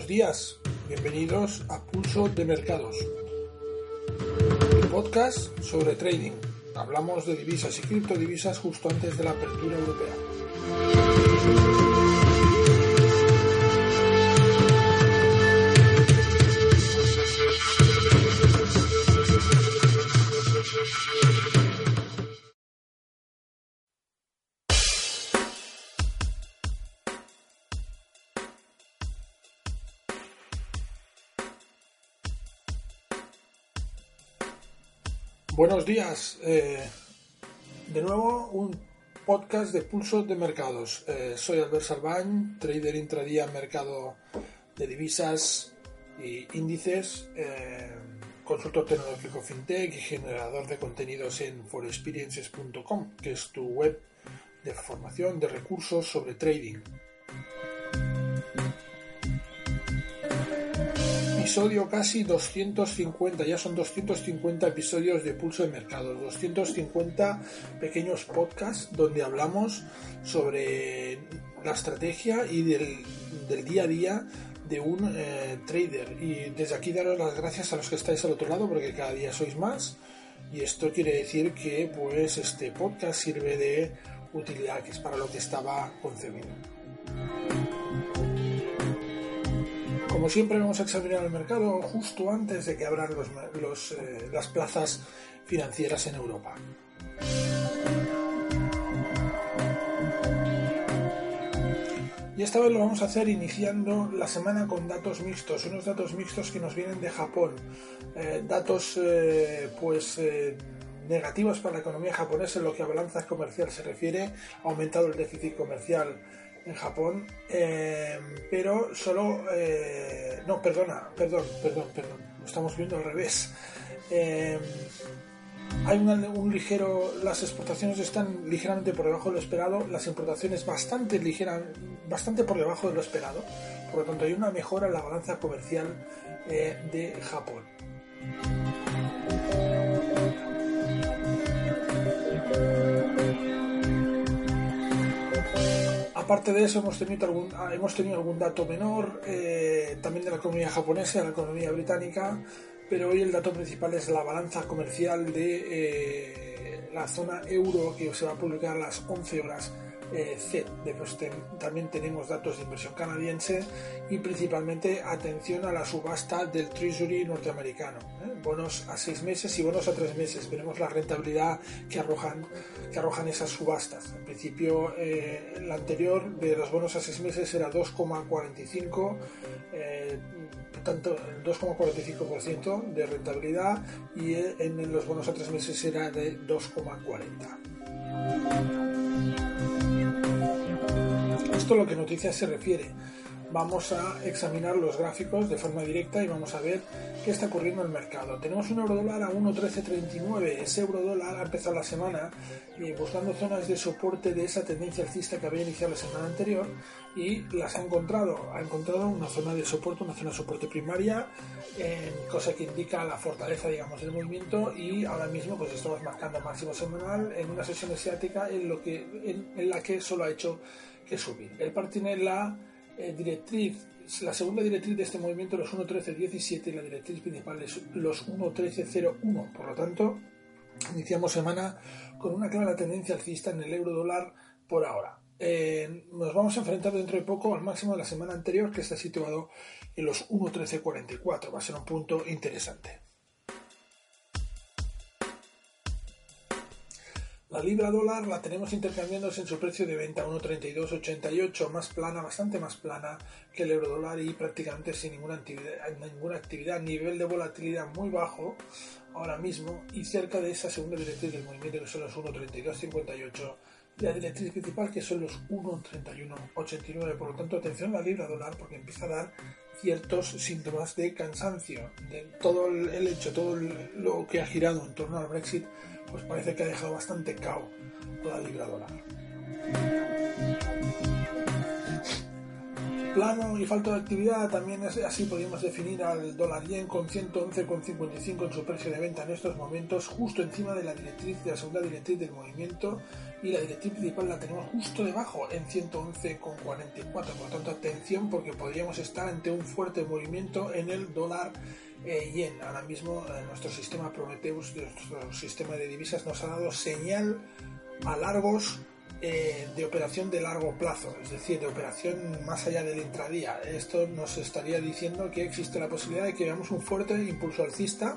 buenos días. Bienvenidos a Pulso de Mercados, podcast sobre trading. Hablamos de divisas y criptodivisas justo antes de la apertura europea. Buenos días. eh, de nuevo un podcast de Pulso de Mercados. Eh, soy Albert Salvañ, trader intradía en mercado de divisas y índices, eh, consultor tecnológico fintech y generador de contenidos en forexperiences.com, que es tu web de formación de recursos sobre trading. Episodio casi 250, ya son 250 episodios de Pulso de Mercados, 250 pequeños podcasts donde hablamos sobre la estrategia y del, del día a día de un eh, trader. Y desde aquí daros las gracias a los que estáis al otro lado porque cada día sois más y esto quiere decir que pues este podcast sirve de utilidad, que es para lo que estaba concebido. Como siempre vamos a examinar el mercado justo antes de que abran los, eh, las plazas financieras en Europa. Y esta vez lo vamos a hacer iniciando la semana con datos mixtos, unos datos mixtos que nos vienen de Japón, eh, datos eh, pues negativos para la economía japonesa en lo que a balanza comercial se refiere, ha aumentado el déficit comercial en Japón, eh, pero solo... Eh, no, perdona, perdón, perdón, perdón, estamos viendo al revés. Eh, hay una, un ligero... Las exportaciones están ligeramente por debajo de lo esperado, las importaciones bastante, ligera, bastante por debajo de lo esperado, por lo tanto hay una mejora en la balanza comercial de Japón. Aparte de eso, hemos tenido algún, hemos tenido algún dato menor, eh, también de la economía japonesa, de la economía británica, pero hoy el dato principal es la balanza comercial de eh, la zona euro que se va a publicar a las 11 horas eh, C. Después ten, también tenemos datos de inversión canadiense y principalmente atención a la subasta del Treasury norteamericano. ¿eh? Bonos a seis meses y bonos a tres meses. Veremos la rentabilidad que arrojan, que arrojan esas subastas. En principio, eh, la anterior de los bonos a seis meses era 2,45 tanto el 2,45% de rentabilidad y en los bonos a tres meses era de 2,40. Esto lo que noticias se refiere. Vamos a examinar los gráficos de forma directa y vamos a ver qué está ocurriendo en el mercado. Tenemos un euro dólar a 1.1339. Ese euro dólar ha empezado la semana eh, buscando zonas de soporte de esa tendencia alcista que había iniciado la semana anterior y las ha encontrado. Ha encontrado una zona de soporte, una zona de soporte primaria, eh, cosa que indica la fortaleza, digamos, del movimiento y ahora mismo pues estamos marcando máximo semanal en una sesión asiática en, lo que, en, en la que solo ha hecho que subir. El par tiene la eh, directriz, la segunda directriz de este movimiento los 1.13.17 y la directriz principal es los 1.13.01. Por lo tanto, iniciamos semana con una clara tendencia alcista en el euro dólar por ahora. Eh, nos vamos a enfrentar dentro de poco al máximo de la semana anterior que está situado en los 1.13.44. Va a ser un punto interesante. La libra dólar la tenemos intercambiándose en su precio de venta 1.3288, más plana, bastante más plana que el euro dólar y prácticamente sin ninguna actividad, nivel de volatilidad muy bajo ahora mismo y cerca de esa segunda directriz del movimiento que son los 1.3258 y la directriz principal que son los 1.3189. Por lo tanto, atención a la libra dólar porque empieza a dar ciertos síntomas de cansancio. De todo el hecho, todo lo que ha girado en torno al Brexit, pues parece que ha dejado bastante cao toda la libra dólar plano y falta de actividad también es así podríamos definir al dólar yen con 111,55 en su precio de venta en estos momentos justo encima de la directriz de la segunda directriz del movimiento y la directriz principal la tenemos justo debajo en 111,44 por tanto atención porque podríamos estar ante un fuerte movimiento en el dólar eh, yen. Ahora mismo eh, nuestro sistema Prometheus nuestro sistema de divisas nos ha dado señal a largos eh, de operación de largo plazo, es decir, de operación más allá del intradía. Esto nos estaría diciendo que existe la posibilidad de que veamos un fuerte impulso alcista.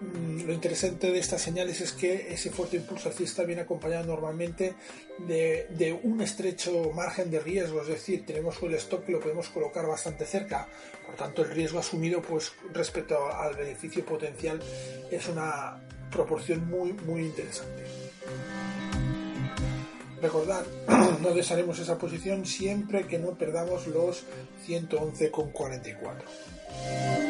Mm, lo interesante de estas señales es que ese fuerte impulso alcista viene acompañado normalmente de, un estrecho margen de riesgo, es decir, tenemos el stock que lo podemos colocar bastante cerca, por tanto el riesgo asumido pues respecto al beneficio potencial es una proporción muy muy interesante. Recordad, no desharemos esa posición siempre que no perdamos los 111,44.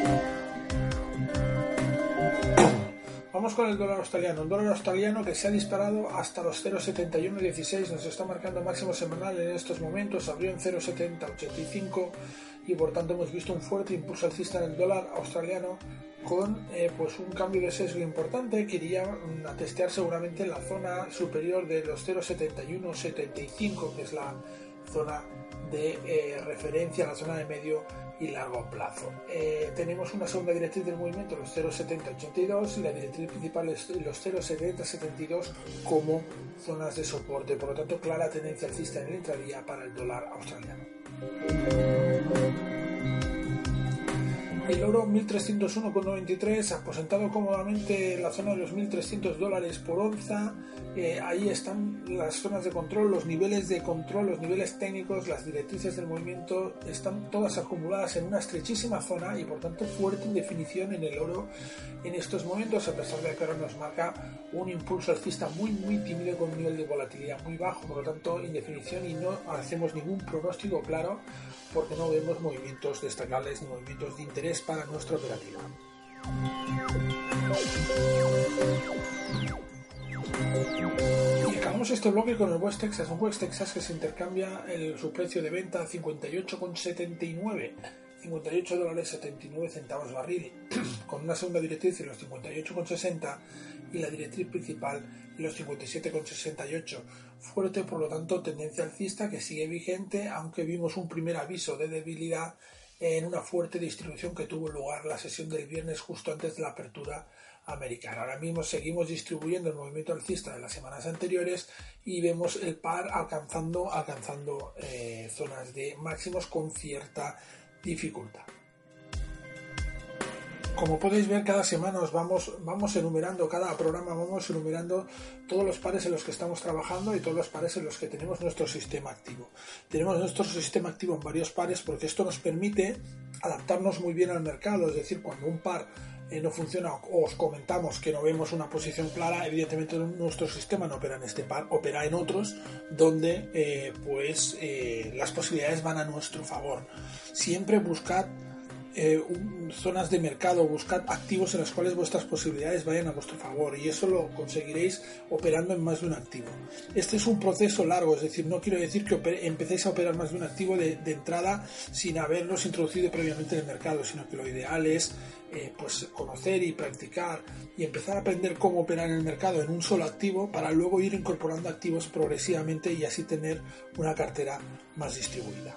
Vamos con el dólar australiano. Un dólar australiano que se ha disparado hasta los 0,7116. Nos está marcando máximo semanal en estos momentos. Abrió en 0,7085 y por tanto hemos visto un fuerte impulso alcista en el dólar australiano con eh, pues un cambio de sesgo importante que iría mm, a testear seguramente la zona superior de los 0,7175 que es la zona de eh, referencia, la zona de medio y largo plazo. Eh, tenemos una segunda directriz del movimiento, los 0,7082 y la directriz principal es los 0,7072 como zonas de soporte. Por lo tanto, clara tendencia alcista en el intradía para el dólar australiano. El oro 1301,93 aposentado cómodamente en la zona de los 1300 dólares por onza. Eh, ahí están las zonas de control, los niveles de control, los niveles técnicos, las directrices del movimiento están todas acumuladas en una estrechísima zona y por tanto fuerte indefinición en el oro en estos momentos, a pesar de que ahora nos marca un impulso alcista muy muy tímido con un nivel de volatilidad muy bajo, por lo tanto indefinición y no hacemos ningún pronóstico claro porque no vemos movimientos destacables ni movimientos de interés para nuestra operativa. Y acabamos este bloque con el West Texas, un West Texas que se intercambia el, su precio de venta a 58,79. 58 dólares 79 centavos barril, con una segunda directriz en los 58,60 y la directriz principal en los 57,68. Fuerte, por lo tanto, tendencia alcista que sigue vigente, aunque vimos un primer aviso de debilidad en una fuerte distribución que tuvo lugar la sesión del viernes justo antes de la apertura americana. Ahora mismo seguimos distribuyendo el movimiento alcista de las semanas anteriores y vemos el par alcanzando, alcanzando eh, zonas de máximos con cierta dificultad. Como podéis ver, cada semana os vamos, vamos enumerando, cada programa vamos enumerando todos los pares en los que estamos trabajando y todos los pares en los que tenemos nuestro sistema activo. Tenemos nuestro sistema activo en varios pares porque esto nos permite adaptarnos muy bien al mercado, es decir, cuando un par eh, no funciona o os comentamos que no vemos una posición clara, evidentemente nuestro sistema no opera en este par, opera en otros donde eh, pues eh, las posibilidades van a nuestro favor. Siempre buscad eh, zonas de mercado, buscad activos en los cuales vuestras posibilidades vayan a vuestro favor y eso lo conseguiréis operando en más de un activo. Este es un proceso largo, es decir, no quiero decir que empecéis a operar más de un activo de, entrada sin haberlos introducido previamente en el mercado, sino que lo ideal es eh, pues conocer y practicar y empezar a aprender cómo operar en el mercado en un solo activo para luego ir incorporando activos progresivamente y así tener una cartera más distribuida.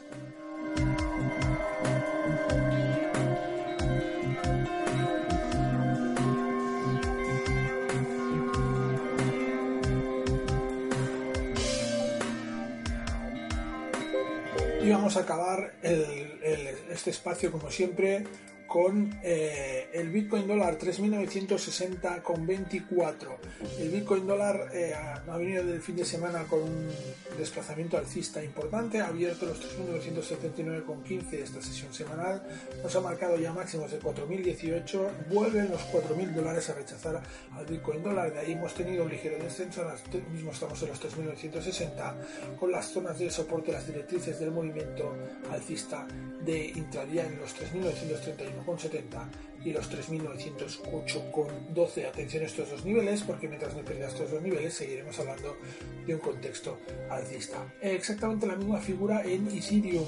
Y vamos a acabar este espacio como siempre con eh, el Bitcoin dólar 3.960,24. El Bitcoin dólar eh, ha venido del fin de semana con un desplazamiento alcista importante, ha abierto los 3.979,15 esta sesión semanal, nos ha marcado ya máximos de 4.018, vuelven los 4.000 dólares a rechazar al Bitcoin dólar, de ahí hemos tenido un ligero descenso, ahora mismo estamos en los 3.960 con las zonas de soporte, las directrices del movimiento alcista de intradía en los 3.931,70 y los 3.908,12. Atención a estos dos niveles, porque mientras no pierda estos dos niveles seguiremos hablando de un contexto alcista. Exactamente la misma figura en Ethereum.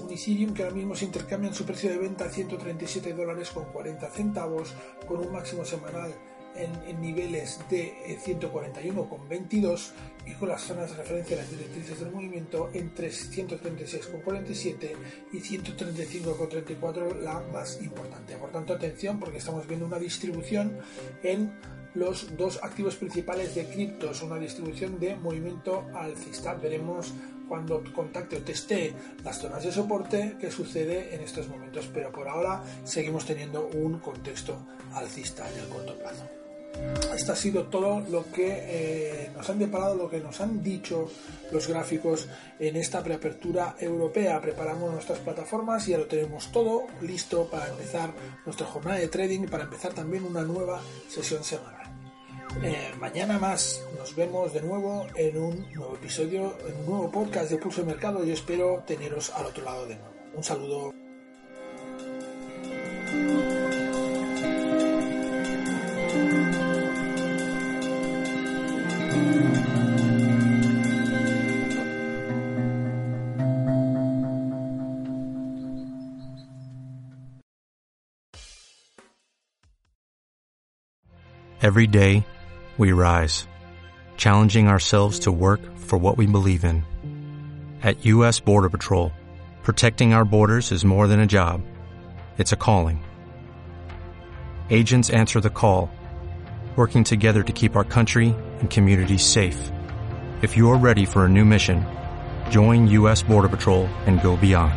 Un Ethereum que ahora mismo se intercambia en su precio de venta a 137 dólares con 40 centavos, con un máximo semanal en, niveles de 141,22 eh, y con las zonas de referencia de las directrices del movimiento entre 136,47 y 135,34 la más importante. Por tanto, atención porque estamos viendo una distribución en los dos activos principales de criptos, una distribución de movimiento alcista. Veremos cuando contacte o teste las zonas de soporte qué sucede en estos momentos, pero por ahora seguimos teniendo un contexto alcista en el corto plazo. Esto ha sido todo lo que eh, nos han deparado, lo que nos han dicho los gráficos en esta preapertura europea. Preparamos nuestras plataformas y ya lo tenemos todo listo para empezar nuestra jornada de trading y para empezar también una nueva sesión semanal. Eh, mañana más nos vemos de nuevo en un nuevo episodio, en un nuevo podcast de Pulso de Mercado y espero teneros al otro lado de nuevo. Un saludo. Every day, we rise, challenging ourselves to work for what we believe in. At U.S. Border Patrol, protecting our borders is more than a job. It's a calling. Agents answer the call, working together to keep our country and communities safe. If you are ready for a new mission, join U.S. Border Patrol and go beyond.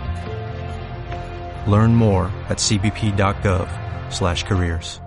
Learn more at cbp.gov/careers.